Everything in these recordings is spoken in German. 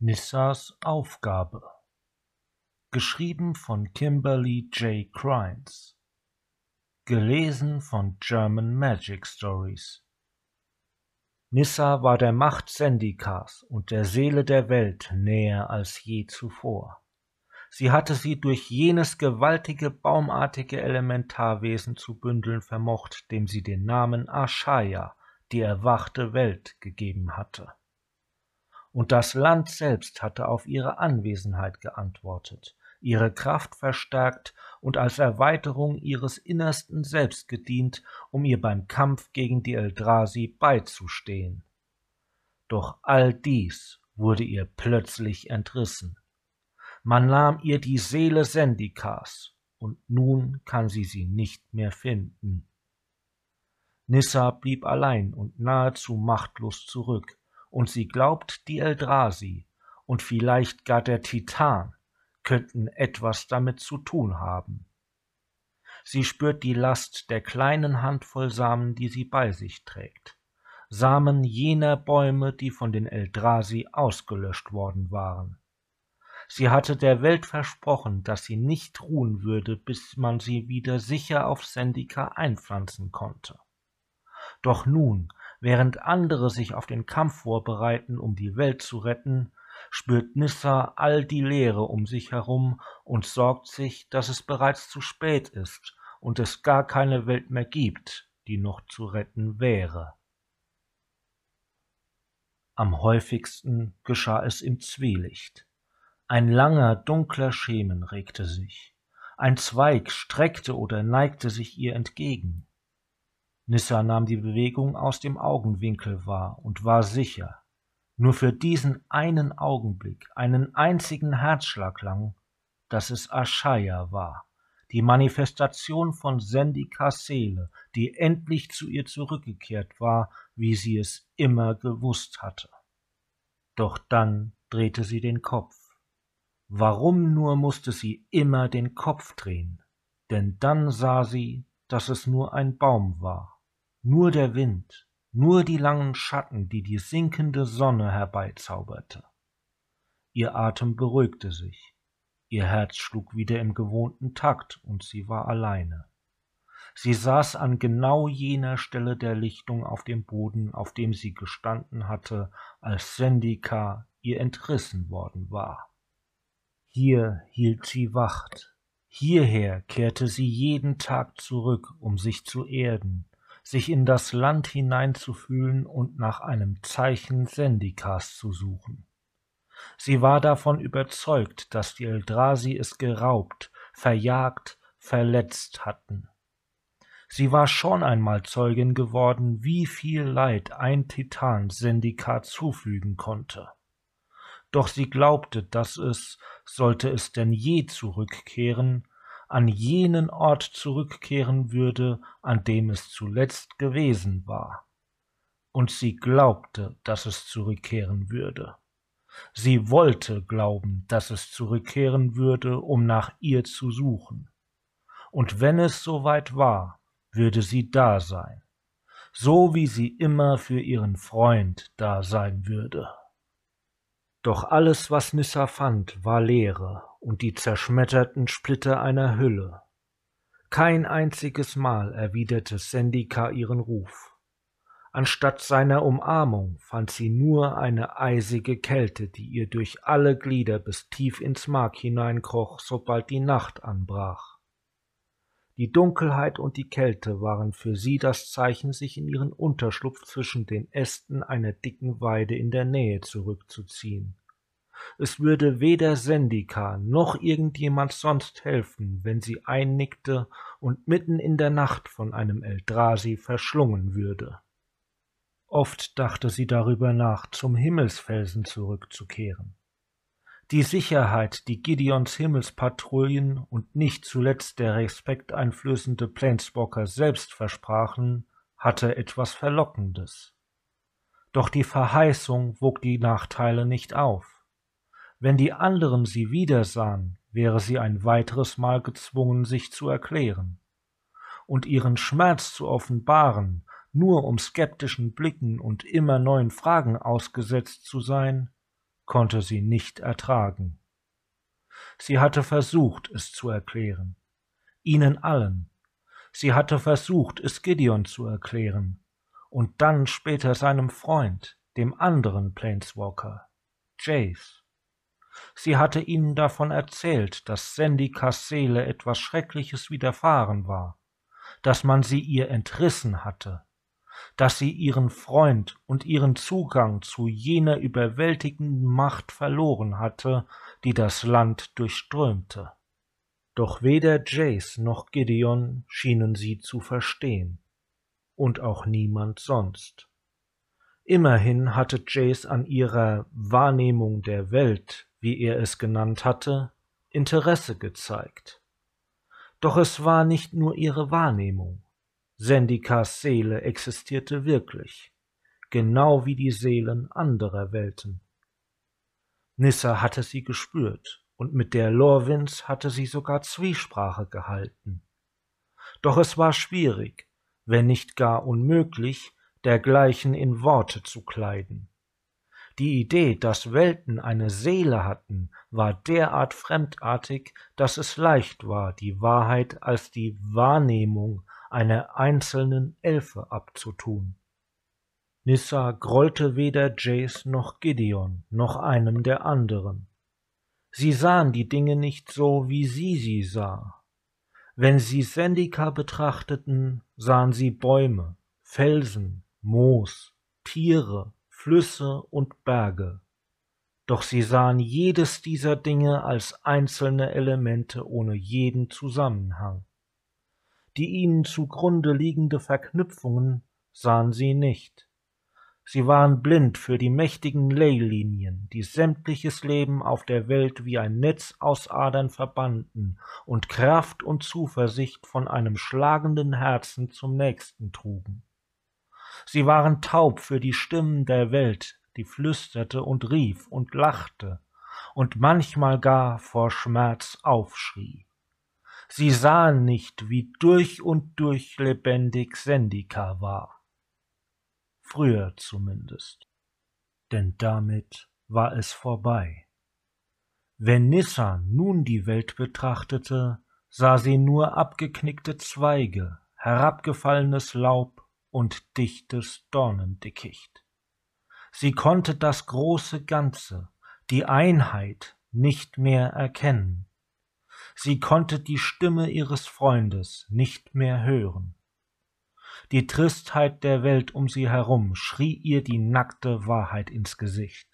Nissas Aufgabe Geschrieben von Kimberly J. Crimes Gelesen von German Magic Stories Nissa war der Macht Sendikas und der Seele der Welt näher als je zuvor. Sie hatte sie durch jenes gewaltige baumartige Elementarwesen zu bündeln vermocht, dem sie den Namen Ashaya, die erwachte Welt, gegeben hatte und das Land selbst hatte auf ihre Anwesenheit geantwortet, ihre Kraft verstärkt und als Erweiterung ihres innersten Selbst gedient, um ihr beim Kampf gegen die Eldrasi beizustehen. Doch all dies wurde ihr plötzlich entrissen. Man nahm ihr die Seele Sendikas, und nun kann sie sie nicht mehr finden. Nissa blieb allein und nahezu machtlos zurück, und sie glaubt, die Eldrasi und vielleicht gar der Titan könnten etwas damit zu tun haben. Sie spürt die Last der kleinen Handvoll Samen, die sie bei sich trägt. Samen jener Bäume, die von den Eldrasi ausgelöscht worden waren. Sie hatte der Welt versprochen, dass sie nicht ruhen würde, bis man sie wieder sicher auf Sendika einpflanzen konnte. Doch nun Während andere sich auf den Kampf vorbereiten, um die Welt zu retten, spürt Nissa all die Leere um sich herum und sorgt sich, dass es bereits zu spät ist und es gar keine Welt mehr gibt, die noch zu retten wäre. Am häufigsten geschah es im Zwielicht. Ein langer, dunkler Schemen regte sich. Ein Zweig streckte oder neigte sich ihr entgegen. Nissa nahm die Bewegung aus dem Augenwinkel wahr und war sicher, nur für diesen einen Augenblick, einen einzigen Herzschlag lang, dass es Ashaya war, die Manifestation von Sendikas Seele, die endlich zu ihr zurückgekehrt war, wie sie es immer gewusst hatte. Doch dann drehte sie den Kopf. Warum nur musste sie immer den Kopf drehen? Denn dann sah sie, dass es nur ein Baum war nur der Wind, nur die langen Schatten, die die sinkende Sonne herbeizauberte. Ihr Atem beruhigte sich, ihr Herz schlug wieder im gewohnten Takt, und sie war alleine. Sie saß an genau jener Stelle der Lichtung auf dem Boden, auf dem sie gestanden hatte, als Sendika ihr entrissen worden war. Hier hielt sie Wacht, hierher kehrte sie jeden Tag zurück, um sich zu erden, sich in das Land hineinzufühlen und nach einem Zeichen Sendikas zu suchen. Sie war davon überzeugt, dass die Eldrasi es geraubt, verjagt, verletzt hatten. Sie war schon einmal Zeugin geworden, wie viel Leid ein Titan Sendika zufügen konnte. Doch sie glaubte, dass es, sollte es denn je zurückkehren, an jenen Ort zurückkehren würde, an dem es zuletzt gewesen war. Und sie glaubte, dass es zurückkehren würde. Sie wollte glauben, dass es zurückkehren würde, um nach ihr zu suchen. Und wenn es soweit war, würde sie da sein, so wie sie immer für ihren Freund da sein würde. Doch alles, was Nissa fand, war Leere und die zerschmetterten Splitter einer Hülle. Kein einziges Mal erwiderte Sendika ihren Ruf. Anstatt seiner Umarmung fand sie nur eine eisige Kälte, die ihr durch alle Glieder bis tief ins Mark hineinkroch, sobald die Nacht anbrach. Die Dunkelheit und die Kälte waren für sie das Zeichen, sich in ihren Unterschlupf zwischen den Ästen einer dicken Weide in der Nähe zurückzuziehen. Es würde weder Sendika noch irgendjemand sonst helfen, wenn sie einnickte und mitten in der Nacht von einem Eldrasi verschlungen würde. Oft dachte sie darüber nach, zum Himmelsfelsen zurückzukehren. Die Sicherheit, die Gideons Himmelspatrouillen und nicht zuletzt der respekteinflößende Planeswalker selbst versprachen, hatte etwas Verlockendes. Doch die Verheißung wog die Nachteile nicht auf. Wenn die anderen sie wiedersahen, wäre sie ein weiteres Mal gezwungen, sich zu erklären und ihren Schmerz zu offenbaren, nur um skeptischen Blicken und immer neuen Fragen ausgesetzt zu sein, konnte sie nicht ertragen. Sie hatte versucht, es zu erklären, ihnen allen. Sie hatte versucht, es Gideon zu erklären, und dann später seinem Freund, dem anderen Planeswalker, Jace. Sie hatte ihnen davon erzählt, dass Sendikas Seele etwas Schreckliches widerfahren war, dass man sie ihr entrissen hatte, dass sie ihren Freund und ihren Zugang zu jener überwältigenden Macht verloren hatte, die das Land durchströmte. Doch weder Jace noch Gideon schienen sie zu verstehen, und auch niemand sonst. Immerhin hatte Jace an ihrer Wahrnehmung der Welt, wie er es genannt hatte, Interesse gezeigt. Doch es war nicht nur ihre Wahrnehmung. Sendikas Seele existierte wirklich, genau wie die Seelen anderer Welten. Nissa hatte sie gespürt, und mit der Lorwins hatte sie sogar Zwiesprache gehalten. Doch es war schwierig, wenn nicht gar unmöglich, dergleichen in Worte zu kleiden. Die Idee, dass Welten eine Seele hatten, war derart fremdartig, dass es leicht war, die Wahrheit als die Wahrnehmung einer einzelnen Elfe abzutun. Nissa grollte weder Jace noch Gideon noch einem der anderen. Sie sahen die Dinge nicht so, wie sie sie sah. Wenn sie Sendika betrachteten, sahen sie Bäume, Felsen, Moos, Tiere, Flüsse und Berge. Doch sie sahen jedes dieser Dinge als einzelne Elemente ohne jeden Zusammenhang. Die ihnen zugrunde liegende Verknüpfungen sahen sie nicht. Sie waren blind für die mächtigen Leylinien, die sämtliches Leben auf der Welt wie ein Netz aus Adern verbanden und Kraft und Zuversicht von einem schlagenden Herzen zum nächsten trugen. Sie waren taub für die Stimmen der Welt, die flüsterte und rief und lachte und manchmal gar vor Schmerz aufschrie. Sie sahen nicht, wie durch und durch lebendig Sendika war früher zumindest. Denn damit war es vorbei. Wenn Nissa nun die Welt betrachtete, sah sie nur abgeknickte Zweige, herabgefallenes Laub und dichtes Dornendickicht. Sie konnte das große Ganze, die Einheit nicht mehr erkennen. Sie konnte die Stimme ihres Freundes nicht mehr hören. Die Tristheit der Welt um sie herum schrie ihr die nackte Wahrheit ins Gesicht.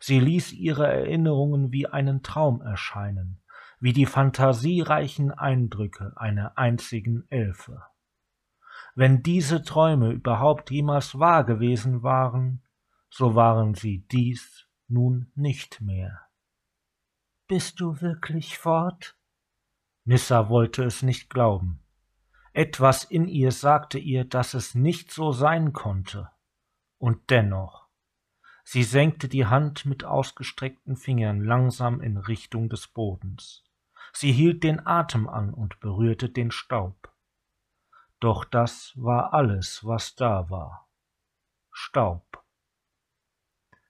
Sie ließ ihre Erinnerungen wie einen Traum erscheinen, wie die fantasiereichen Eindrücke einer einzigen Elfe. Wenn diese Träume überhaupt jemals wahr gewesen waren, so waren sie dies nun nicht mehr. Bist du wirklich fort? Nissa wollte es nicht glauben. Etwas in ihr sagte ihr, dass es nicht so sein konnte. Und dennoch. Sie senkte die Hand mit ausgestreckten Fingern langsam in Richtung des Bodens. Sie hielt den Atem an und berührte den Staub. Doch das war alles, was da war. Staub.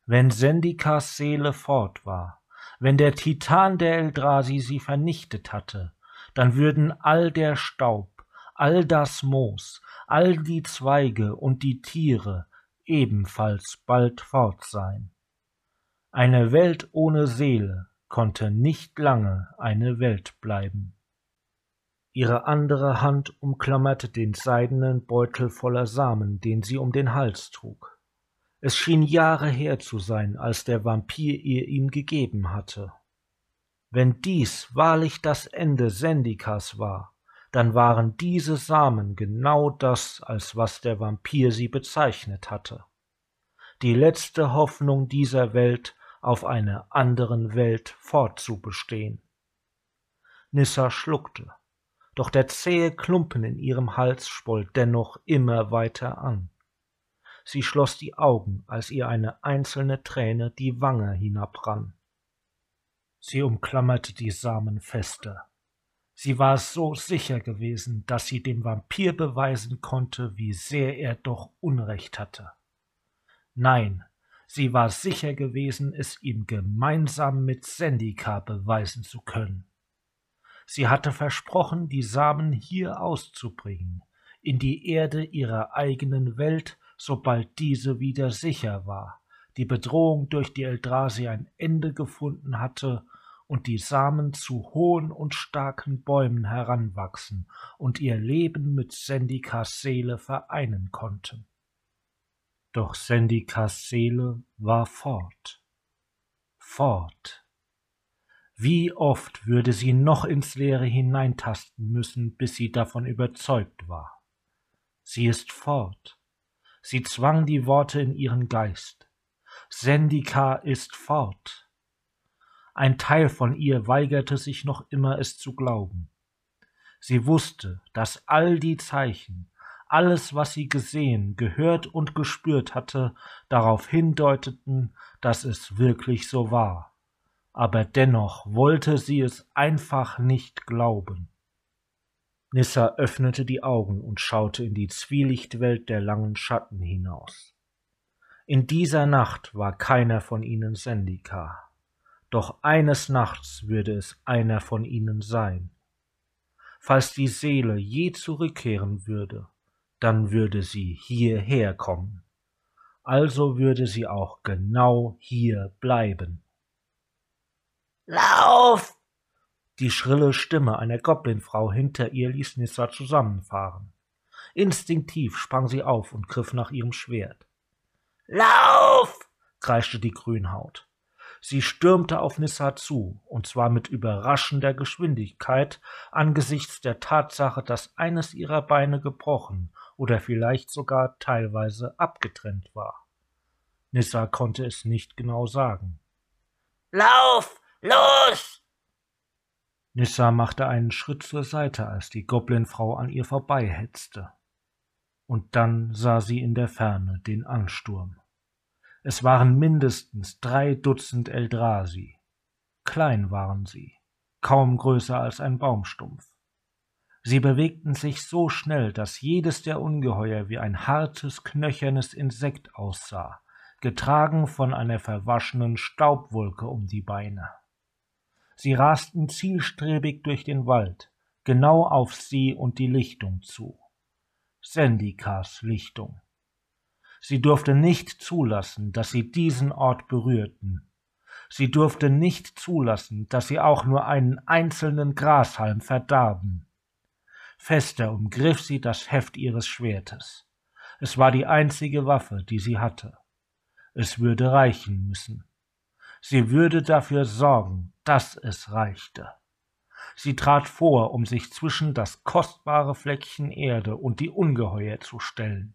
Wenn Sendikas Seele fort war, wenn der Titan der Eldrasi sie vernichtet hatte, dann würden all der Staub, all das Moos, all die Zweige und die Tiere ebenfalls bald fort sein. Eine Welt ohne Seele konnte nicht lange eine Welt bleiben. Ihre andere Hand umklammerte den seidenen Beutel voller Samen, den sie um den Hals trug. Es schien Jahre her zu sein, als der Vampir ihr ihn gegeben hatte. Wenn dies wahrlich das Ende Sendikas war, dann waren diese Samen genau das, als was der Vampir sie bezeichnet hatte. Die letzte Hoffnung dieser Welt, auf einer anderen Welt fortzubestehen. Nissa schluckte, doch der zähe Klumpen in ihrem Hals schwoll dennoch immer weiter an. Sie schloss die Augen, als ihr eine einzelne Träne die Wange hinabrann. Sie umklammerte die Samen fester. Sie war so sicher gewesen, dass sie dem Vampir beweisen konnte, wie sehr er doch Unrecht hatte. Nein, Sie war sicher gewesen, es ihm gemeinsam mit Sendika beweisen zu können. Sie hatte versprochen, die Samen hier auszubringen, in die Erde ihrer eigenen Welt, sobald diese wieder sicher war, die Bedrohung durch die Eldrasi ein Ende gefunden hatte und die Samen zu hohen und starken Bäumen heranwachsen und ihr Leben mit Sendikas Seele vereinen konnten. Doch Sendikas Seele war fort. Fort. Wie oft würde sie noch ins Leere hineintasten müssen, bis sie davon überzeugt war. Sie ist fort. Sie zwang die Worte in ihren Geist. Sendika ist fort. Ein Teil von ihr weigerte sich noch immer es zu glauben. Sie wusste, dass all die Zeichen, alles, was sie gesehen, gehört und gespürt hatte, darauf hindeuteten, dass es wirklich so war. Aber dennoch wollte sie es einfach nicht glauben. Nissa öffnete die Augen und schaute in die Zwielichtwelt der langen Schatten hinaus. In dieser Nacht war keiner von ihnen Sendika. Doch eines Nachts würde es einer von ihnen sein. Falls die Seele je zurückkehren würde, dann würde sie hierher kommen. Also würde sie auch genau hier bleiben. Lauf! Die schrille Stimme einer Goblinfrau hinter ihr ließ Nissa zusammenfahren. Instinktiv sprang sie auf und griff nach ihrem Schwert. Lauf! kreischte die Grünhaut. Sie stürmte auf Nissa zu, und zwar mit überraschender Geschwindigkeit angesichts der Tatsache, dass eines ihrer Beine gebrochen oder vielleicht sogar teilweise abgetrennt war. Nissa konnte es nicht genau sagen. Lauf! Los! Nissa machte einen Schritt zur Seite, als die Goblinfrau an ihr vorbeihetzte. Und dann sah sie in der Ferne den Ansturm. Es waren mindestens drei Dutzend Eldrasi. Klein waren sie, kaum größer als ein Baumstumpf. Sie bewegten sich so schnell, dass jedes der Ungeheuer wie ein hartes, knöchernes Insekt aussah, getragen von einer verwaschenen Staubwolke um die Beine. Sie rasten zielstrebig durch den Wald, genau auf sie und die Lichtung zu. Sendikas Lichtung. Sie durfte nicht zulassen, dass sie diesen Ort berührten. Sie durfte nicht zulassen, dass sie auch nur einen einzelnen Grashalm verdarben. Fester umgriff sie das Heft ihres Schwertes. Es war die einzige Waffe, die sie hatte. Es würde reichen müssen. Sie würde dafür sorgen, dass es reichte. Sie trat vor, um sich zwischen das kostbare Fleckchen Erde und die Ungeheuer zu stellen.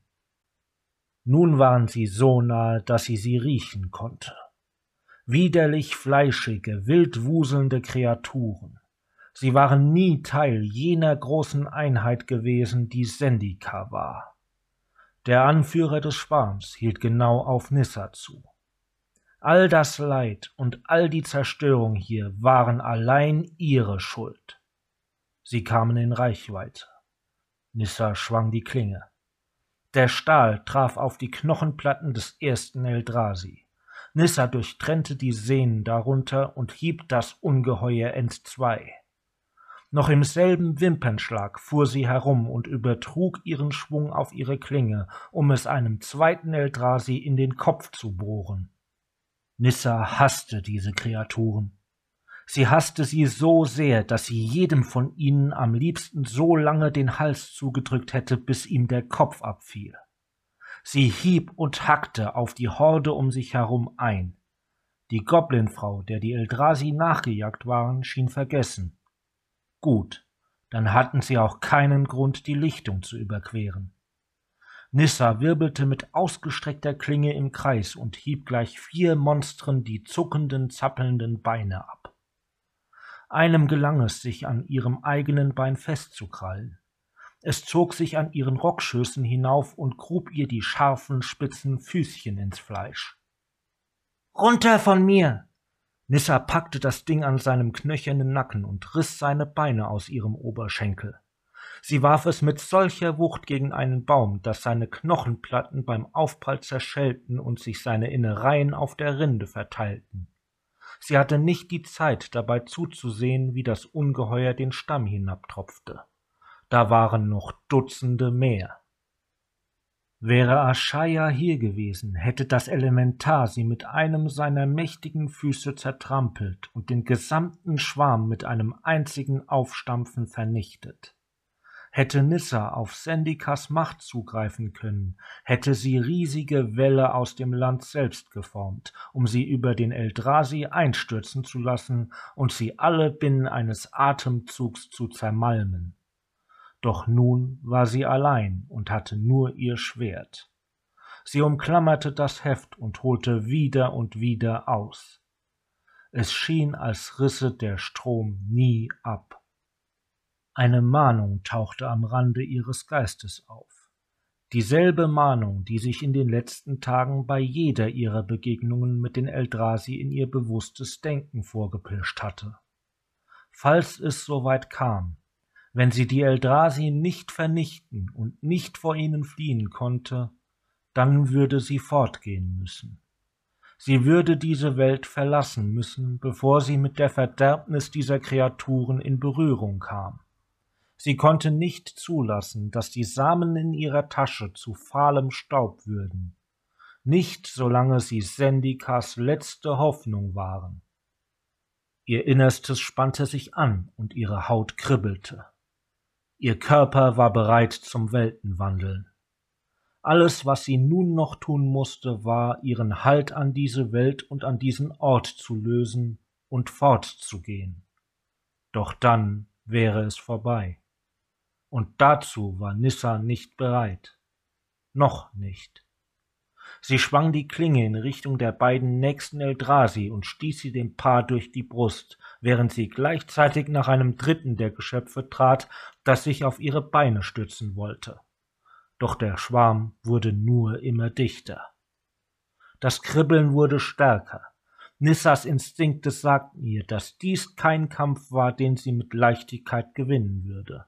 Nun waren sie so nahe, dass sie sie riechen konnte. Widerlich fleischige, wild wuselnde Kreaturen. Sie waren nie Teil jener großen Einheit gewesen, die Sendika war. Der Anführer des Schwarms hielt genau auf Nissa zu. All das Leid und all die Zerstörung hier waren allein ihre Schuld. Sie kamen in Reichweite. Nissa schwang die Klinge. Der Stahl traf auf die Knochenplatten des ersten Eldrasi. Nissa durchtrennte die Sehnen darunter und hieb das Ungeheuer entzwei. Noch im selben Wimpernschlag fuhr sie herum und übertrug ihren Schwung auf ihre Klinge, um es einem zweiten Eldrasi in den Kopf zu bohren. Nissa hasste diese Kreaturen. Sie hasste sie so sehr, dass sie jedem von ihnen am liebsten so lange den Hals zugedrückt hätte, bis ihm der Kopf abfiel. Sie hieb und hackte auf die Horde um sich herum ein. Die Goblinfrau, der die Eldrasi nachgejagt waren, schien vergessen. Gut, dann hatten sie auch keinen Grund, die Lichtung zu überqueren. Nissa wirbelte mit ausgestreckter Klinge im Kreis und hieb gleich vier Monstren die zuckenden, zappelnden Beine ab. Einem gelang es, sich an ihrem eigenen Bein festzukrallen. Es zog sich an ihren Rockschößen hinauf und grub ihr die scharfen, spitzen Füßchen ins Fleisch. Runter von mir! Nissa packte das Ding an seinem knöchernen Nacken und riss seine Beine aus ihrem Oberschenkel. Sie warf es mit solcher Wucht gegen einen Baum, dass seine Knochenplatten beim Aufprall zerschellten und sich seine Innereien auf der Rinde verteilten. Sie hatte nicht die Zeit, dabei zuzusehen, wie das Ungeheuer den Stamm hinabtropfte. Da waren noch Dutzende mehr. Wäre Aschaya hier gewesen, hätte das Elementar sie mit einem seiner mächtigen Füße zertrampelt und den gesamten Schwarm mit einem einzigen Aufstampfen vernichtet. Hätte Nissa auf Sendikas Macht zugreifen können, hätte sie riesige Wälle aus dem Land selbst geformt, um sie über den Eldrasi einstürzen zu lassen und sie alle binnen eines Atemzugs zu zermalmen. Doch nun war sie allein und hatte nur ihr Schwert. Sie umklammerte das Heft und holte wieder und wieder aus. Es schien, als risse der Strom nie ab. Eine Mahnung tauchte am Rande ihres Geistes auf. Dieselbe Mahnung, die sich in den letzten Tagen bei jeder ihrer Begegnungen mit den Eldrasi in ihr bewusstes Denken vorgepischt hatte. Falls es soweit kam, wenn sie die Eldrasi nicht vernichten und nicht vor ihnen fliehen konnte, dann würde sie fortgehen müssen. Sie würde diese Welt verlassen müssen, bevor sie mit der Verderbnis dieser Kreaturen in Berührung kam. Sie konnte nicht zulassen, dass die Samen in ihrer Tasche zu fahlem Staub würden, nicht solange sie Sendikas letzte Hoffnung waren. Ihr Innerstes spannte sich an und ihre Haut kribbelte. Ihr Körper war bereit zum Weltenwandeln. Alles, was sie nun noch tun musste, war, ihren Halt an diese Welt und an diesen Ort zu lösen und fortzugehen. Doch dann wäre es vorbei. Und dazu war Nissa nicht bereit. Noch nicht. Sie schwang die Klinge in Richtung der beiden nächsten Eldrasi und stieß sie dem Paar durch die Brust, während sie gleichzeitig nach einem dritten der Geschöpfe trat, das sich auf ihre Beine stützen wollte. Doch der Schwarm wurde nur immer dichter. Das Kribbeln wurde stärker. Nissas Instinkte sagten ihr, dass dies kein Kampf war, den sie mit Leichtigkeit gewinnen würde.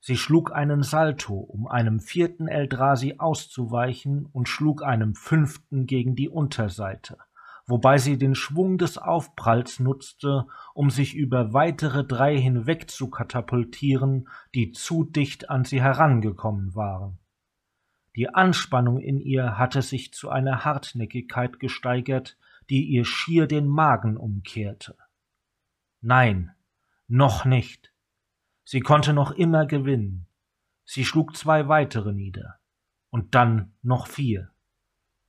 Sie schlug einen Salto, um einem vierten Eldrasi auszuweichen und schlug einem fünften gegen die Unterseite, wobei sie den Schwung des Aufpralls nutzte, um sich über weitere drei hinweg zu katapultieren, die zu dicht an sie herangekommen waren. Die Anspannung in ihr hatte sich zu einer Hartnäckigkeit gesteigert, die ihr schier den Magen umkehrte. Nein, noch nicht. Sie konnte noch immer gewinnen. Sie schlug zwei weitere nieder. Und dann noch vier.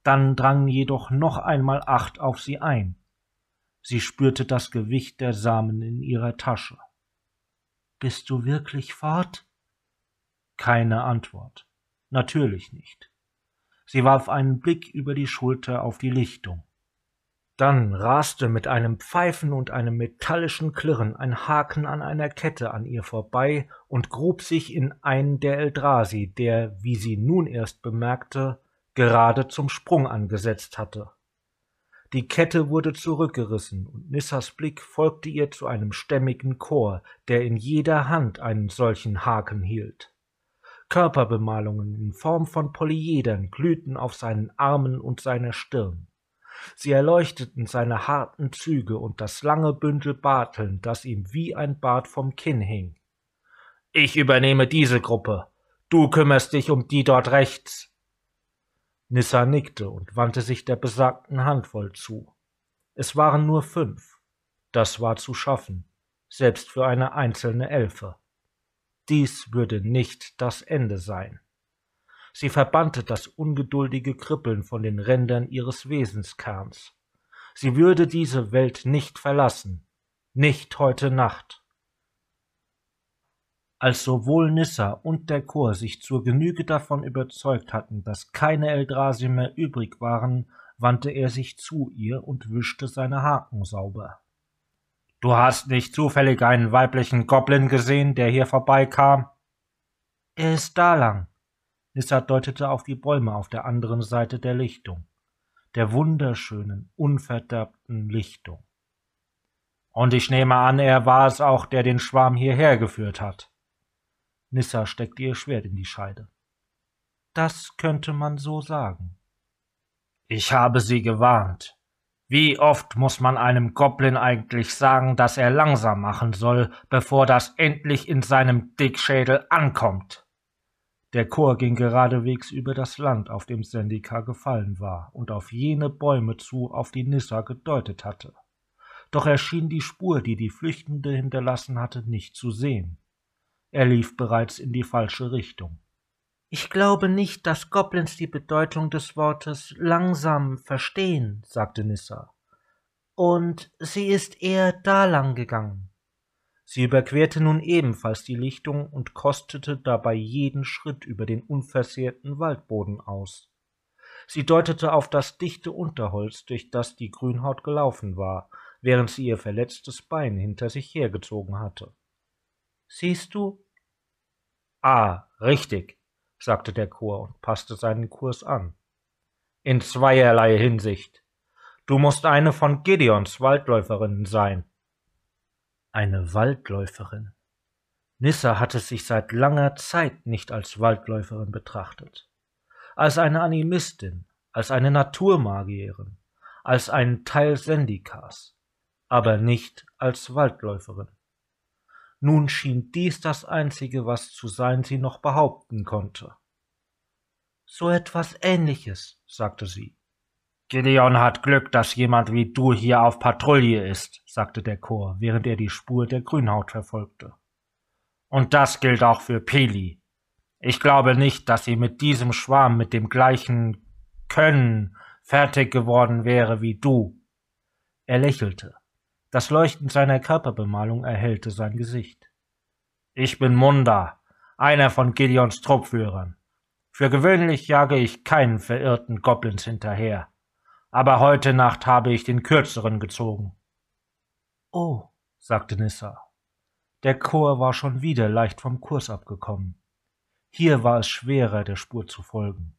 Dann drangen jedoch noch einmal acht auf sie ein. Sie spürte das Gewicht der Samen in ihrer Tasche. Bist du wirklich fort? Keine Antwort. Natürlich nicht. Sie warf einen Blick über die Schulter auf die Lichtung. Dann raste mit einem Pfeifen und einem metallischen Klirren ein Haken an einer Kette an ihr vorbei und grub sich in einen der Eldrasi, der, wie sie nun erst bemerkte, gerade zum Sprung angesetzt hatte. Die Kette wurde zurückgerissen, und Nissas Blick folgte ihr zu einem stämmigen Chor, der in jeder Hand einen solchen Haken hielt. Körperbemalungen in Form von Polyedern glühten auf seinen Armen und seiner Stirn. Sie erleuchteten seine harten Züge und das lange Bündel Barteln, das ihm wie ein Bart vom Kinn hing. Ich übernehme diese Gruppe. Du kümmerst dich um die dort rechts. Nissa nickte und wandte sich der besagten Handvoll zu. Es waren nur fünf. Das war zu schaffen, selbst für eine einzelne Elfe. Dies würde nicht das Ende sein. Sie verbannte das ungeduldige Kribbeln von den Rändern ihres Wesenskerns. Sie würde diese Welt nicht verlassen, nicht heute Nacht. Als sowohl Nissa und der Chor sich zur Genüge davon überzeugt hatten, dass keine Eldrasi mehr übrig waren, wandte er sich zu ihr und wischte seine Haken sauber. Du hast nicht zufällig einen weiblichen Goblin gesehen, der hier vorbeikam? Er ist da lang, Nissa deutete auf die Bäume auf der anderen Seite der Lichtung, der wunderschönen, unverderbten Lichtung. Und ich nehme an, er war es auch, der den Schwarm hierher geführt hat. Nissa steckte ihr Schwert in die Scheide. Das könnte man so sagen. Ich habe sie gewarnt. Wie oft muss man einem Goblin eigentlich sagen, dass er langsam machen soll, bevor das endlich in seinem Dickschädel ankommt? Der Chor ging geradewegs über das Land, auf dem Sendika gefallen war, und auf jene Bäume zu, auf die Nissa gedeutet hatte. Doch er schien die Spur, die die Flüchtende hinterlassen hatte, nicht zu sehen. Er lief bereits in die falsche Richtung. Ich glaube nicht, dass Goblins die Bedeutung des Wortes langsam verstehen, sagte Nissa. Und sie ist eher da lang gegangen. Sie überquerte nun ebenfalls die Lichtung und kostete dabei jeden Schritt über den unversehrten Waldboden aus. Sie deutete auf das dichte Unterholz, durch das die Grünhaut gelaufen war, während sie ihr verletztes Bein hinter sich hergezogen hatte. Siehst du? Ah, richtig, sagte der Chor und passte seinen Kurs an. In zweierlei Hinsicht. Du musst eine von Gideons Waldläuferinnen sein. Eine Waldläuferin. Nissa hatte sich seit langer Zeit nicht als Waldläuferin betrachtet. Als eine Animistin, als eine Naturmagierin, als einen Teil Sendikas, aber nicht als Waldläuferin. Nun schien dies das Einzige, was zu sein sie noch behaupten konnte. So etwas Ähnliches, sagte sie. Gideon hat Glück, dass jemand wie du hier auf Patrouille ist, sagte der Chor, während er die Spur der Grünhaut verfolgte. Und das gilt auch für Peli. Ich glaube nicht, dass sie mit diesem Schwarm mit dem gleichen Können fertig geworden wäre wie du. Er lächelte. Das Leuchten seiner Körperbemalung erhellte sein Gesicht. Ich bin Munda, einer von Gideons Truppführern. Für gewöhnlich jage ich keinen verirrten Goblins hinterher aber heute Nacht habe ich den kürzeren gezogen. Oh, sagte Nissa. Der Chor war schon wieder leicht vom Kurs abgekommen. Hier war es schwerer, der Spur zu folgen.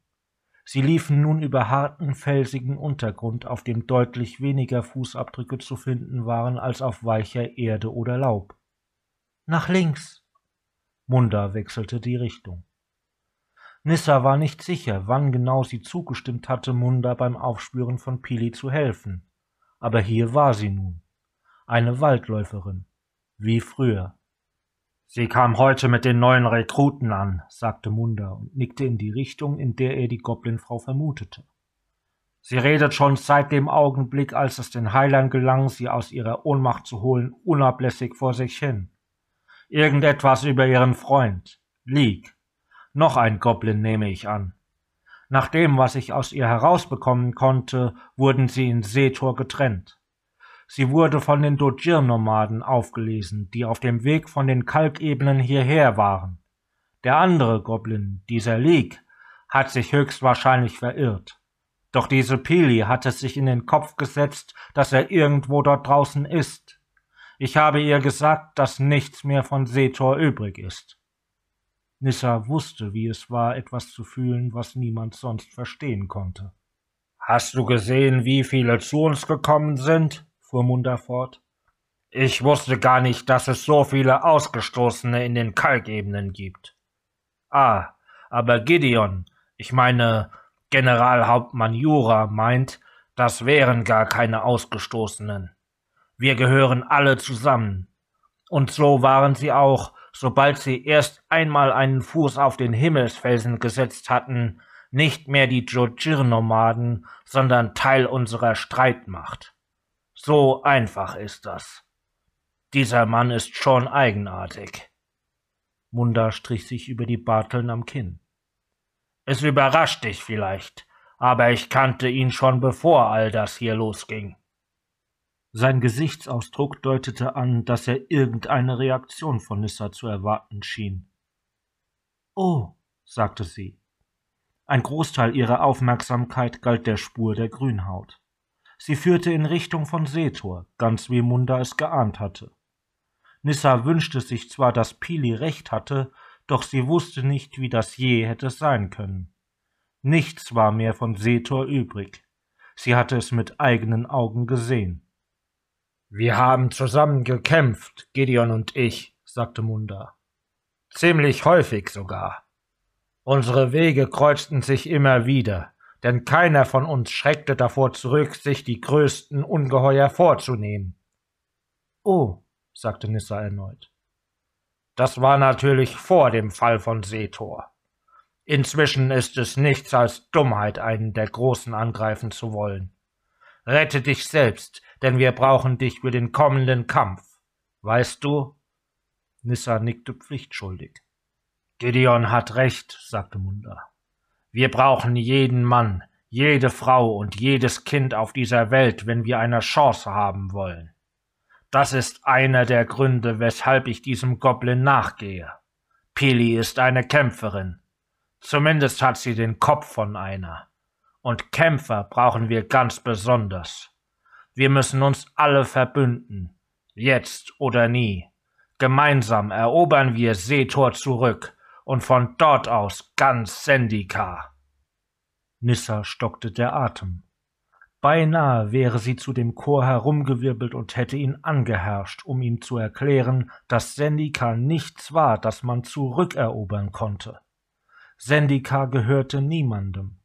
Sie liefen nun über harten, felsigen Untergrund, auf dem deutlich weniger Fußabdrücke zu finden waren als auf weicher Erde oder Laub. Nach links. Munda wechselte die Richtung. Nissa war nicht sicher, wann genau sie zugestimmt hatte, Munda beim Aufspüren von Pili zu helfen. Aber hier war sie nun. Eine Waldläuferin. Wie früher. Sie kam heute mit den neuen Rekruten an, sagte Munda und nickte in die Richtung, in der er die Goblinfrau vermutete. Sie redet schon seit dem Augenblick, als es den Heilern gelang, sie aus ihrer Ohnmacht zu holen, unablässig vor sich hin. Irgendetwas über ihren Freund, Leek. Noch ein Goblin nehme ich an. Nach dem, was ich aus ihr herausbekommen konnte, wurden sie in Setor getrennt. Sie wurde von den Dojir-Nomaden aufgelesen, die auf dem Weg von den Kalkebenen hierher waren. Der andere Goblin, dieser Leek, hat sich höchstwahrscheinlich verirrt. Doch diese Pili hat es sich in den Kopf gesetzt, dass er irgendwo dort draußen ist. Ich habe ihr gesagt, dass nichts mehr von Setor übrig ist. Nissa wusste, wie es war, etwas zu fühlen, was niemand sonst verstehen konnte. Hast du gesehen, wie viele zu uns gekommen sind? fuhr Munda fort. Ich wusste gar nicht, dass es so viele Ausgestoßene in den Kalkebenen gibt. Ah, aber Gideon, ich meine Generalhauptmann Jura meint, das wären gar keine Ausgestoßenen. Wir gehören alle zusammen. Und so waren sie auch, sobald sie erst einmal einen Fuß auf den Himmelsfelsen gesetzt hatten, nicht mehr die Jojir-Nomaden, sondern Teil unserer Streitmacht. So einfach ist das. Dieser Mann ist schon eigenartig. Munda strich sich über die Barteln am Kinn. Es überrascht dich vielleicht, aber ich kannte ihn schon bevor all das hier losging. Sein Gesichtsausdruck deutete an, dass er irgendeine Reaktion von Nissa zu erwarten schien. Oh, sagte sie. Ein Großteil ihrer Aufmerksamkeit galt der Spur der Grünhaut. Sie führte in Richtung von Setor, ganz wie Munda es geahnt hatte. Nissa wünschte sich zwar, dass Pili recht hatte, doch sie wusste nicht, wie das je hätte sein können. Nichts war mehr von Setor übrig. Sie hatte es mit eigenen Augen gesehen. Wir haben zusammen gekämpft, Gideon und ich, sagte Munda. ziemlich häufig sogar. Unsere Wege kreuzten sich immer wieder, denn keiner von uns schreckte davor zurück, sich die größten Ungeheuer vorzunehmen. Oh, sagte Nissa erneut. Das war natürlich vor dem Fall von Setor. Inzwischen ist es nichts als Dummheit, einen der Großen angreifen zu wollen. Rette dich selbst, denn wir brauchen dich für den kommenden Kampf. Weißt du? Nissa nickte pflichtschuldig. Gideon hat recht, sagte Munda. Wir brauchen jeden Mann, jede Frau und jedes Kind auf dieser Welt, wenn wir eine Chance haben wollen. Das ist einer der Gründe, weshalb ich diesem Goblin nachgehe. Pili ist eine Kämpferin. Zumindest hat sie den Kopf von einer. Und Kämpfer brauchen wir ganz besonders. Wir müssen uns alle verbünden. Jetzt oder nie. Gemeinsam erobern wir Seetor zurück und von dort aus ganz Sendika. Nissa stockte der Atem. Beinahe wäre sie zu dem Chor herumgewirbelt und hätte ihn angeherrscht, um ihm zu erklären, dass Sendika nichts war, das man zurückerobern konnte. Sendika gehörte niemandem,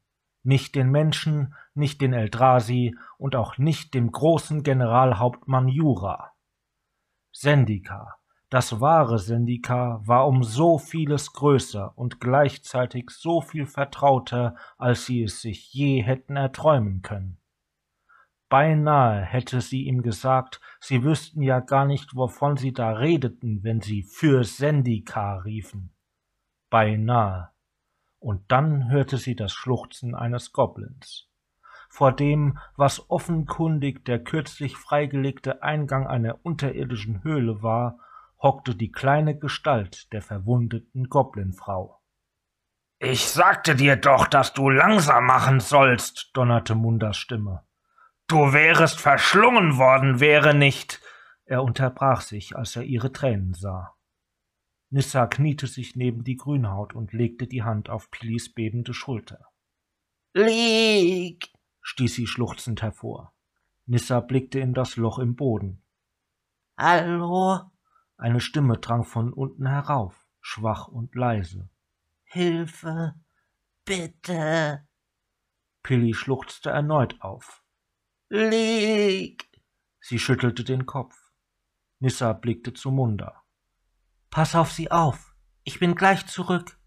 nicht den Menschen, nicht den Eldrasi und auch nicht dem großen Generalhauptmann Jura. Sendika, das wahre Sendika, war um so vieles größer und gleichzeitig so viel vertrauter, als sie es sich je hätten erträumen können. Beinahe hätte sie ihm gesagt, sie wüssten ja gar nicht, wovon sie da redeten, wenn sie für Sendika riefen. Beinahe. Und dann hörte sie das Schluchzen eines Goblins. Vor dem, was offenkundig der kürzlich freigelegte Eingang einer unterirdischen Höhle war, hockte die kleine Gestalt der verwundeten Goblinfrau. Ich sagte dir doch, dass du langsam machen sollst, donnerte Mundas Stimme. Du wärest verschlungen worden, wäre nicht. Er unterbrach sich, als er ihre Tränen sah. Nissa kniete sich neben die Grünhaut und legte die Hand auf Pilis bebende Schulter. Lieg! stieß sie schluchzend hervor. Nissa blickte in das Loch im Boden. Hallo? Eine Stimme drang von unten herauf, schwach und leise. Hilfe! Bitte! Pilli schluchzte erneut auf. Lieg! Sie schüttelte den Kopf. Nissa blickte zu Munda. Pass auf sie auf. Ich bin gleich zurück.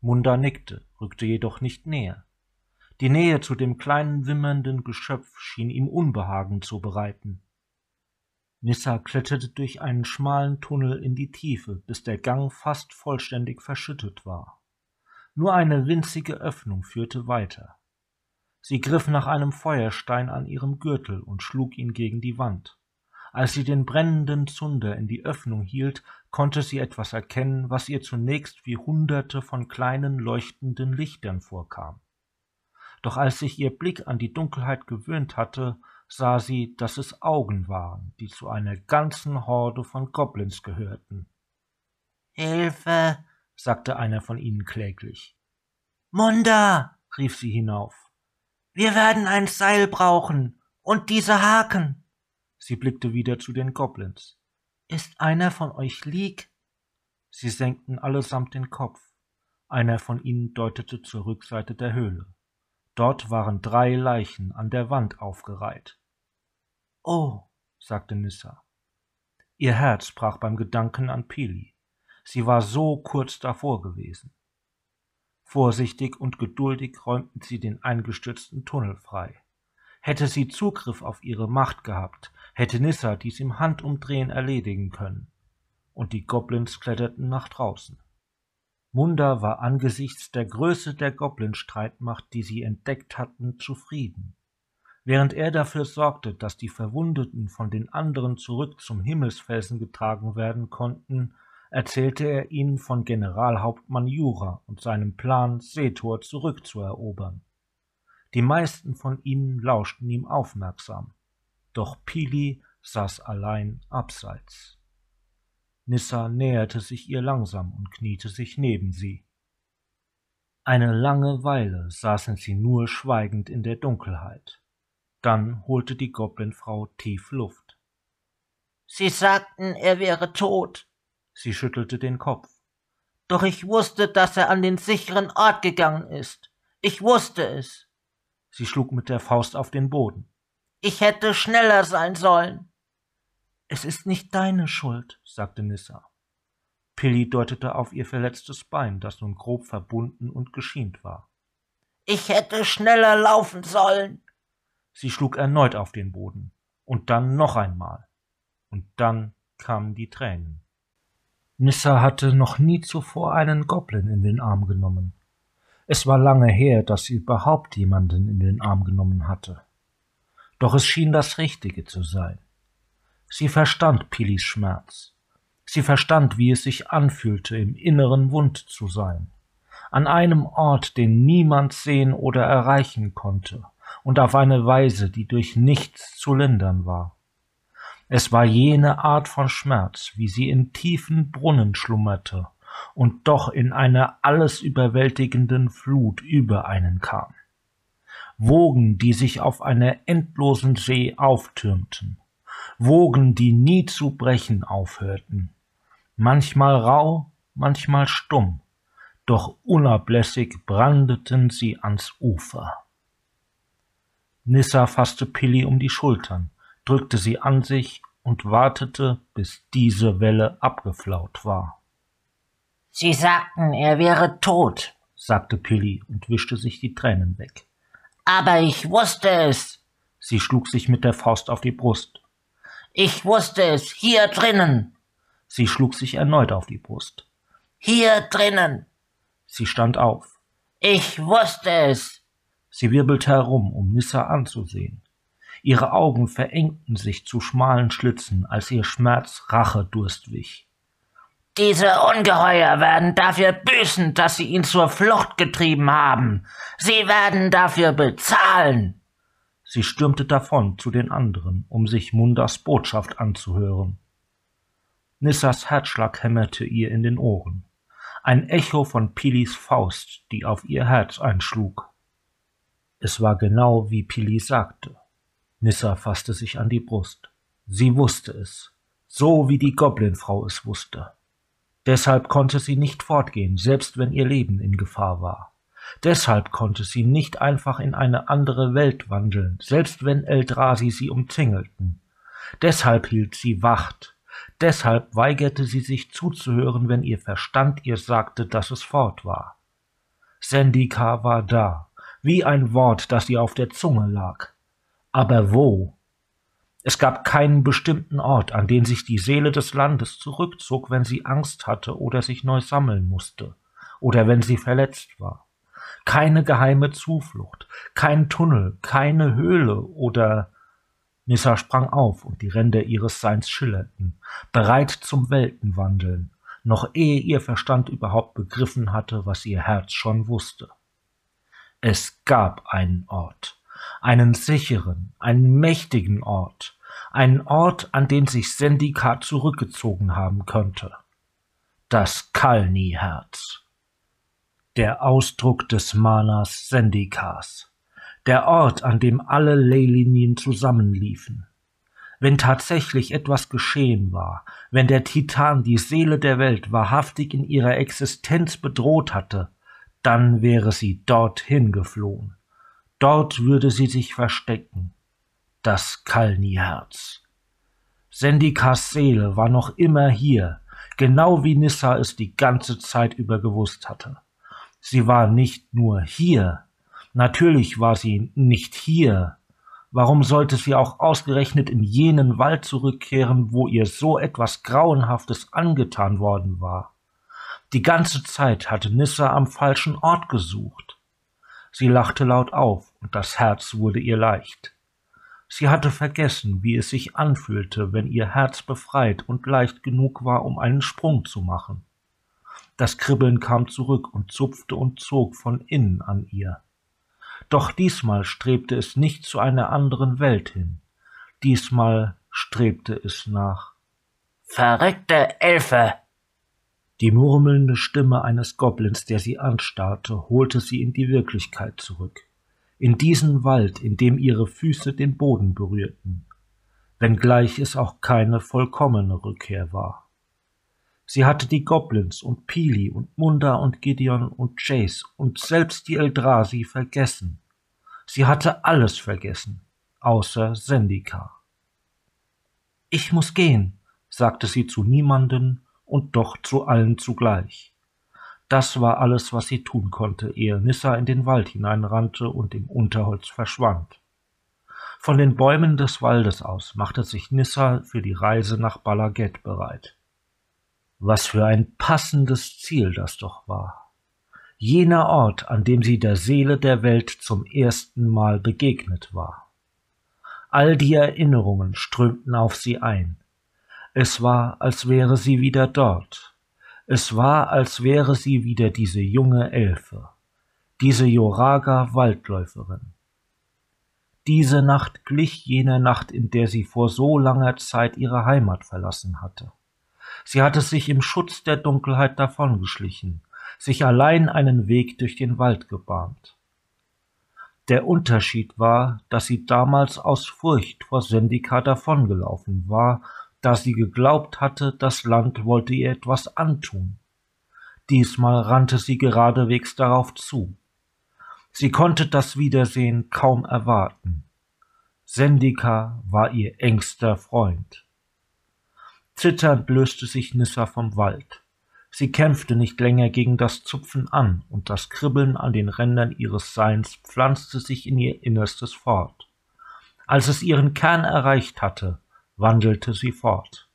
Munda nickte, rückte jedoch nicht näher. Die Nähe zu dem kleinen wimmernden Geschöpf schien ihm Unbehagen zu bereiten. Nissa kletterte durch einen schmalen Tunnel in die Tiefe, bis der Gang fast vollständig verschüttet war. Nur eine winzige Öffnung führte weiter. Sie griff nach einem Feuerstein an ihrem Gürtel und schlug ihn gegen die Wand. Als sie den brennenden Zunder in die Öffnung hielt, konnte sie etwas erkennen, was ihr zunächst wie hunderte von kleinen leuchtenden Lichtern vorkam. Doch als sich ihr Blick an die Dunkelheit gewöhnt hatte, sah sie, dass es Augen waren, die zu einer ganzen Horde von Goblins gehörten. Hilfe, sagte einer von ihnen kläglich. Munda, rief sie hinauf. Wir werden ein Seil brauchen und diese Haken. Sie blickte wieder zu den Goblins. Ist einer von euch League? Sie senkten allesamt den Kopf. Einer von ihnen deutete zur Rückseite der Höhle. Dort waren drei Leichen an der Wand aufgereiht. Oh, sagte Nissa. Ihr Herz brach beim Gedanken an Pili. Sie war so kurz davor gewesen. Vorsichtig und geduldig räumten sie den eingestürzten Tunnel frei. Hätte sie Zugriff auf ihre Macht gehabt, hätte Nissa dies im Handumdrehen erledigen können. Und die Goblins kletterten nach draußen. Munda war angesichts der Größe der Goblin-Streitmacht, die sie entdeckt hatten, zufrieden. Während er dafür sorgte, dass die Verwundeten von den anderen zurück zum Himmelsfelsen getragen werden konnten, erzählte er ihnen von Generalhauptmann Jura und seinem Plan, Setor zurückzuerobern. Die meisten von ihnen lauschten ihm aufmerksam, doch Pili saß allein abseits. Nissa näherte sich ihr langsam und kniete sich neben sie. Eine lange Weile saßen sie nur schweigend in der Dunkelheit. Dann holte die Goblinfrau tief Luft. Sie sagten, er wäre tot, Sie schüttelte den Kopf. Doch ich wusste, dass er an den sicheren Ort gegangen ist. Ich wusste es. Sie schlug mit der Faust auf den Boden. Ich hätte schneller sein sollen. Es ist nicht deine Schuld, sagte Nissa. Pilly deutete auf ihr verletztes Bein, das nun grob verbunden und geschient war. Ich hätte schneller laufen sollen. Sie schlug erneut auf den Boden, und dann noch einmal, und dann kamen die Tränen. Nissa hatte noch nie zuvor einen Goblin in den Arm genommen. Es war lange her, dass sie überhaupt jemanden in den Arm genommen hatte. Doch es schien das Richtige zu sein. Sie verstand Pilis Schmerz. Sie verstand, wie es sich anfühlte, im Inneren wund zu sein an einem Ort, den niemand sehen oder erreichen konnte, und auf eine Weise, die durch nichts zu lindern war. Es war jene Art von Schmerz, wie sie in tiefen Brunnen schlummerte und doch in einer alles überwältigenden Flut über einen kam. Wogen, die sich auf einer endlosen See auftürmten, Wogen, die nie zu brechen aufhörten, manchmal rau, manchmal stumm, doch unablässig brandeten sie ans Ufer. Nissa fasste Pilli um die Schultern, drückte sie an sich und wartete, bis diese Welle abgeflaut war. Sie sagten, er wäre tot, sagte Pilli und wischte sich die Tränen weg. Aber ich wusste es. Sie schlug sich mit der Faust auf die Brust. Ich wusste es, hier drinnen. Sie schlug sich erneut auf die Brust. Hier drinnen. Sie stand auf. Ich wusste es. Sie wirbelte herum, um Nissa anzusehen. Ihre Augen verengten sich zu schmalen Schlitzen, als ihr Schmerz Rachedurst wich. Diese Ungeheuer werden dafür büßen, dass sie ihn zur Flucht getrieben haben. Sie werden dafür bezahlen. Sie stürmte davon zu den anderen, um sich Mundas Botschaft anzuhören. Nissas Herzschlag hämmerte ihr in den Ohren ein Echo von Pilis Faust, die auf ihr Herz einschlug. Es war genau wie Pili sagte. Nissa fasste sich an die Brust. Sie wusste es, so wie die Goblinfrau es wusste. Deshalb konnte sie nicht fortgehen, selbst wenn ihr Leben in Gefahr war. Deshalb konnte sie nicht einfach in eine andere Welt wandeln, selbst wenn Eldrasi sie umzingelten. Deshalb hielt sie Wacht, Deshalb weigerte sie sich zuzuhören, wenn ihr Verstand ihr sagte, dass es fort war. Sendika war da, wie ein Wort, das ihr auf der Zunge lag. Aber wo? Es gab keinen bestimmten Ort, an den sich die Seele des Landes zurückzog, wenn sie Angst hatte oder sich neu sammeln musste, oder wenn sie verletzt war. Keine geheime Zuflucht, kein Tunnel, keine Höhle oder Nissa sprang auf, und die Ränder ihres Seins schillerten, bereit zum Weltenwandeln, noch ehe ihr Verstand überhaupt begriffen hatte, was ihr Herz schon wusste. Es gab einen Ort, einen sicheren, einen mächtigen Ort, einen Ort, an den sich Sendika zurückgezogen haben könnte. Das Kalni-Herz. Der Ausdruck des Manas Sendikas der Ort, an dem alle Leylinien zusammenliefen. Wenn tatsächlich etwas geschehen war, wenn der Titan die Seele der Welt wahrhaftig in ihrer Existenz bedroht hatte, dann wäre sie dorthin geflohen. Dort würde sie sich verstecken. Das Kalni-Herz. Sendikas Seele war noch immer hier, genau wie Nissa es die ganze Zeit über gewusst hatte. Sie war nicht nur hier, Natürlich war sie nicht hier. Warum sollte sie auch ausgerechnet in jenen Wald zurückkehren, wo ihr so etwas Grauenhaftes angetan worden war? Die ganze Zeit hatte Nissa am falschen Ort gesucht. Sie lachte laut auf, und das Herz wurde ihr leicht. Sie hatte vergessen, wie es sich anfühlte, wenn ihr Herz befreit und leicht genug war, um einen Sprung zu machen. Das Kribbeln kam zurück und zupfte und zog von innen an ihr. Doch diesmal strebte es nicht zu einer anderen Welt hin. Diesmal strebte es nach Verrückte Elfe. Die murmelnde Stimme eines Goblins, der sie anstarrte, holte sie in die Wirklichkeit zurück. In diesen Wald, in dem ihre Füße den Boden berührten, wenngleich es auch keine vollkommene Rückkehr war. Sie hatte die Goblins und Pili und Munda und Gideon und Chase und selbst die Eldrasi vergessen. Sie hatte alles vergessen, außer Sendika. Ich muss gehen, sagte sie zu niemanden und doch zu allen zugleich. Das war alles, was sie tun konnte, ehe Nissa in den Wald hineinrannte und im Unterholz verschwand. Von den Bäumen des Waldes aus machte sich Nissa für die Reise nach Balaget bereit. Was für ein passendes Ziel das doch war. Jener Ort, an dem sie der Seele der Welt zum ersten Mal begegnet war. All die Erinnerungen strömten auf sie ein. Es war, als wäre sie wieder dort. Es war, als wäre sie wieder diese junge Elfe, diese Joraga Waldläuferin. Diese Nacht glich jener Nacht, in der sie vor so langer Zeit ihre Heimat verlassen hatte. Sie hatte sich im Schutz der Dunkelheit davongeschlichen, sich allein einen Weg durch den Wald gebahnt. Der Unterschied war, dass sie damals aus Furcht vor Sendika davongelaufen war, da sie geglaubt hatte, das Land wollte ihr etwas antun. Diesmal rannte sie geradewegs darauf zu. Sie konnte das Wiedersehen kaum erwarten. Sendika war ihr engster Freund. Zitternd löste sich Nissa vom Wald. Sie kämpfte nicht länger gegen das Zupfen an, und das Kribbeln an den Rändern ihres Seins pflanzte sich in ihr Innerstes fort. Als es ihren Kern erreicht hatte, wandelte sie fort.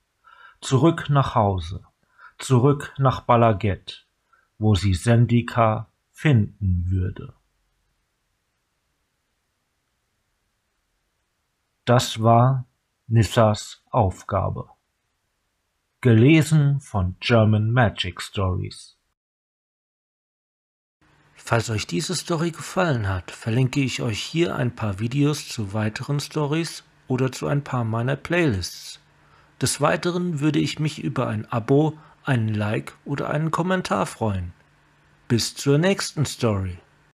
Zurück nach Hause, zurück nach Balaget, wo sie Sendika finden würde. Das war Nissas Aufgabe. Gelesen von German Magic Stories. Falls euch diese Story gefallen hat, verlinke ich euch hier ein paar Videos zu weiteren Stories oder zu ein paar meiner Playlists. Des Weiteren würde ich mich über ein Abo, einen Like oder einen Kommentar freuen. Bis zur nächsten Story.